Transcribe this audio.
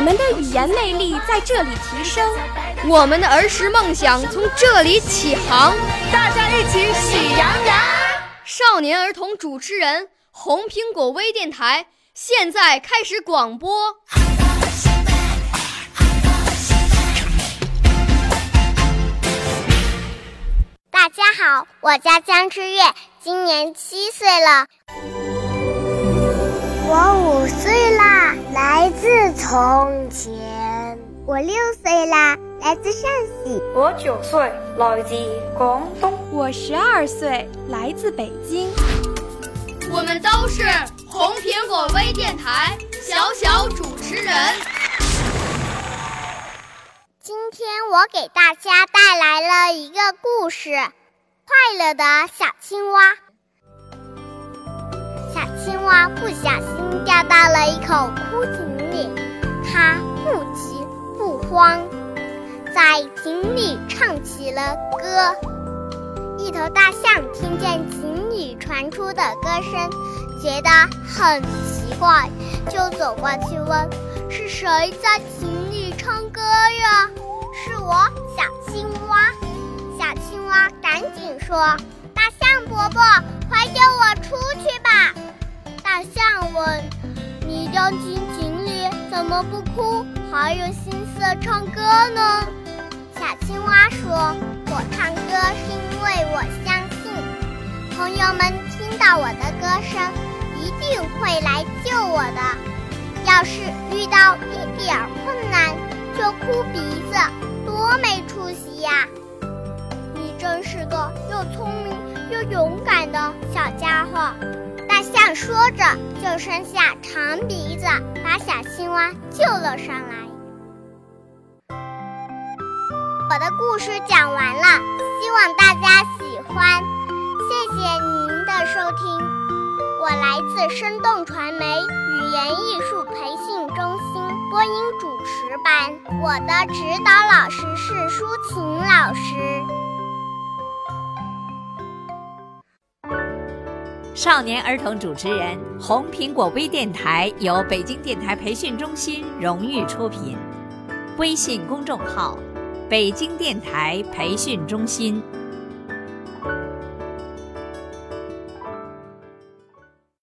我们的语言魅力在这里提升，我们的儿时梦想从这里起航。大家一起喜羊羊。少年儿童主持人，红苹果微电台现在开始广播。大家好，我叫江之月，今年七岁了。我五岁从前。我六岁啦，来自陕西。我九岁，来自广东。我十二岁，来自北京。我们都是红苹果微电台小小主持人。今天我给大家带来了一个故事：快乐的小青蛙。小青蛙不小心掉到了一口枯了歌。一头大象听见井里传出的歌声，觉得很奇怪，就走过去问：“是谁在井里唱歌呀？”“是我，小青蛙。”小青蛙赶紧说：“大象伯伯，快救我出去吧！”大象问：“你掉进井里怎么不哭，还有心思唱歌呢？”青蛙说：“我唱歌是因为我相信，朋友们听到我的歌声，一定会来救我的。要是遇到一点困难就哭鼻子，多没出息呀！你真是个又聪明又勇敢的小家伙。”大象说着，就伸下长鼻子，把小青蛙救了上来。我的故事讲完了，希望大家喜欢，谢谢您的收听。我来自生动传媒语言艺术培训中心播音主持班，我的指导老师是舒琴老师。少年儿童主持人，红苹果微电台由北京电台培训中心荣誉出品，微信公众号。北京电台培训中心。